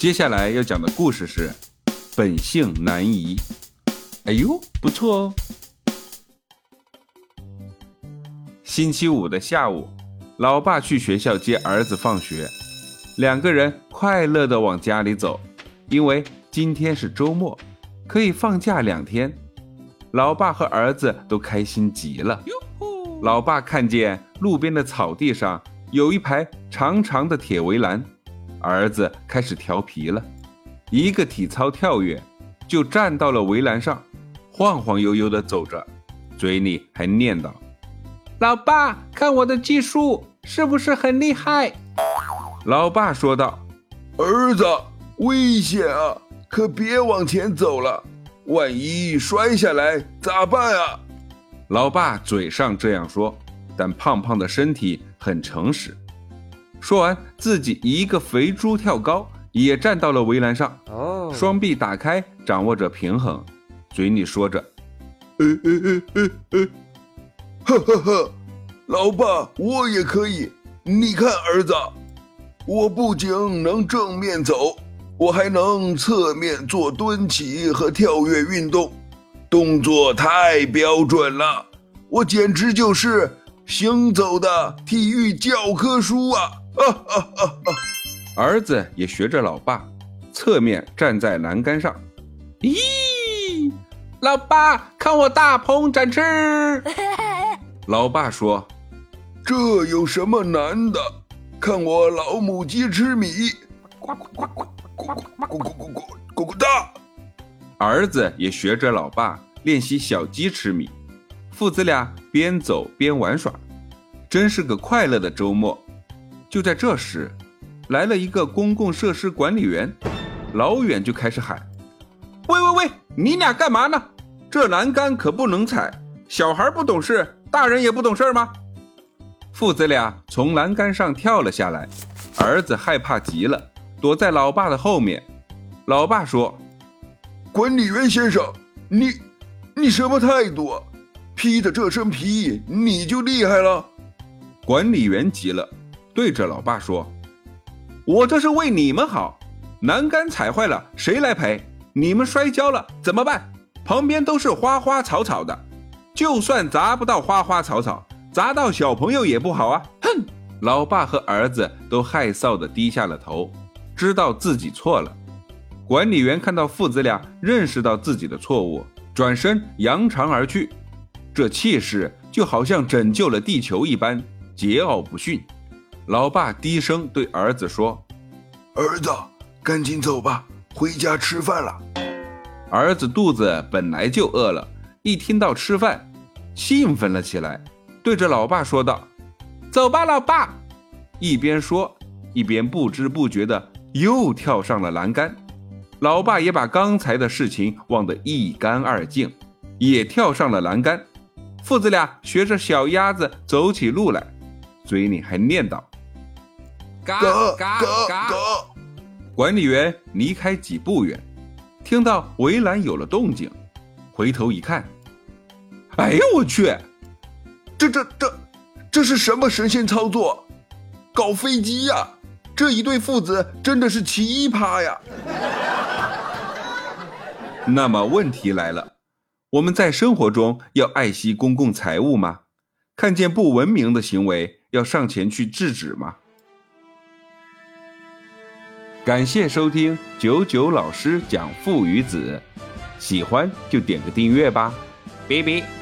接下来要讲的故事是本性难移。哎呦，不错哦！星期五的下午，老爸去学校接儿子放学，两个人快乐的往家里走，因为今天是周末，可以放假两天。老爸和儿子都开心极了。老爸看见路边的草地上有一排长长的铁围栏，儿子开始调皮了，一个体操跳跃，就站到了围栏上，晃晃悠悠地走着，嘴里还念叨：“老爸，看我的技术是不是很厉害？”老爸说道：“儿子，危险啊，可别往前走了，万一摔下来咋办啊？”老爸嘴上这样说，但胖胖的身体很诚实。说完，自己一个肥猪跳高，也站到了围栏上，哦，双臂打开，掌握着平衡，嘴里说着：“呃呃呃呃呃，呵呵呵，老爸，我也可以。你看，儿子，我不仅能正面走，我还能侧面做蹲起和跳跃运动。”动作太标准了，我简直就是行走的体育教科书啊！啊啊啊啊！儿子也学着老爸，侧面站在栏杆上。咦，老爸，看我大鹏展翅！老爸说：“这有什么难的？看我老母鸡吃米，呱呱呱呱呱呱呱呱呱呱呱哒！”儿子也学着老爸练习小鸡吃米，父子俩边走边玩耍，真是个快乐的周末。就在这时，来了一个公共设施管理员，老远就开始喊：“喂喂喂，你俩干嘛呢？这栏杆可不能踩，小孩不懂事，大人也不懂事吗？”父子俩从栏杆上跳了下来，儿子害怕极了，躲在老爸的后面。老爸说。管理员先生，你你什么态度？披着这身皮你就厉害了？管理员急了，对着老爸说：“我这是为你们好，栏杆踩坏了谁来赔？你们摔跤了怎么办？旁边都是花花草草的，就算砸不到花花草草，砸到小朋友也不好啊！”哼！老爸和儿子都害臊的低下了头，知道自己错了。管理员看到父子俩认识到自己的错误，转身扬长而去，这气势就好像拯救了地球一般，桀骜不驯。老爸低声对儿子说：“儿子，赶紧走吧，回家吃饭了。”儿子肚子本来就饿了，一听到吃饭，兴奋了起来，对着老爸说道：“走吧，老爸。”一边说，一边不知不觉的又跳上了栏杆。老爸也把刚才的事情忘得一干二净，也跳上了栏杆。父子俩学着小鸭子走起路来，嘴里还念叨：“嘎嘎嘎。”管理员离开几步远，听到围栏有了动静，回头一看，哎呀我去！这这这，这是什么神仙操作？搞飞机呀！这一对父子真的是奇葩呀！那么问题来了，我们在生活中要爱惜公共财物吗？看见不文明的行为要上前去制止吗？感谢收听九九老师讲父与子，喜欢就点个订阅吧，拜拜。